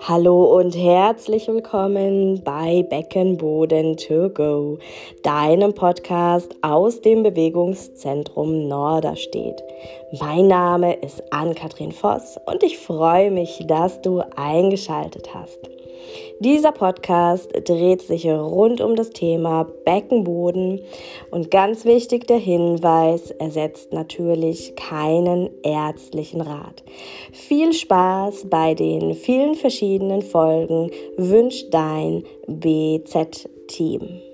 Hallo und herzlich willkommen bei Beckenboden to go, deinem Podcast aus dem Bewegungszentrum Norderstedt. Mein Name ist Ann-Kathrin Voss und ich freue mich, dass du eingeschaltet hast. Dieser Podcast dreht sich rund um das Thema Beckenboden und ganz wichtig der Hinweis, er setzt natürlich keinen ärztlichen Rat. Viel Spaß bei den vielen verschiedenen Folgen wünscht dein BZ-Team.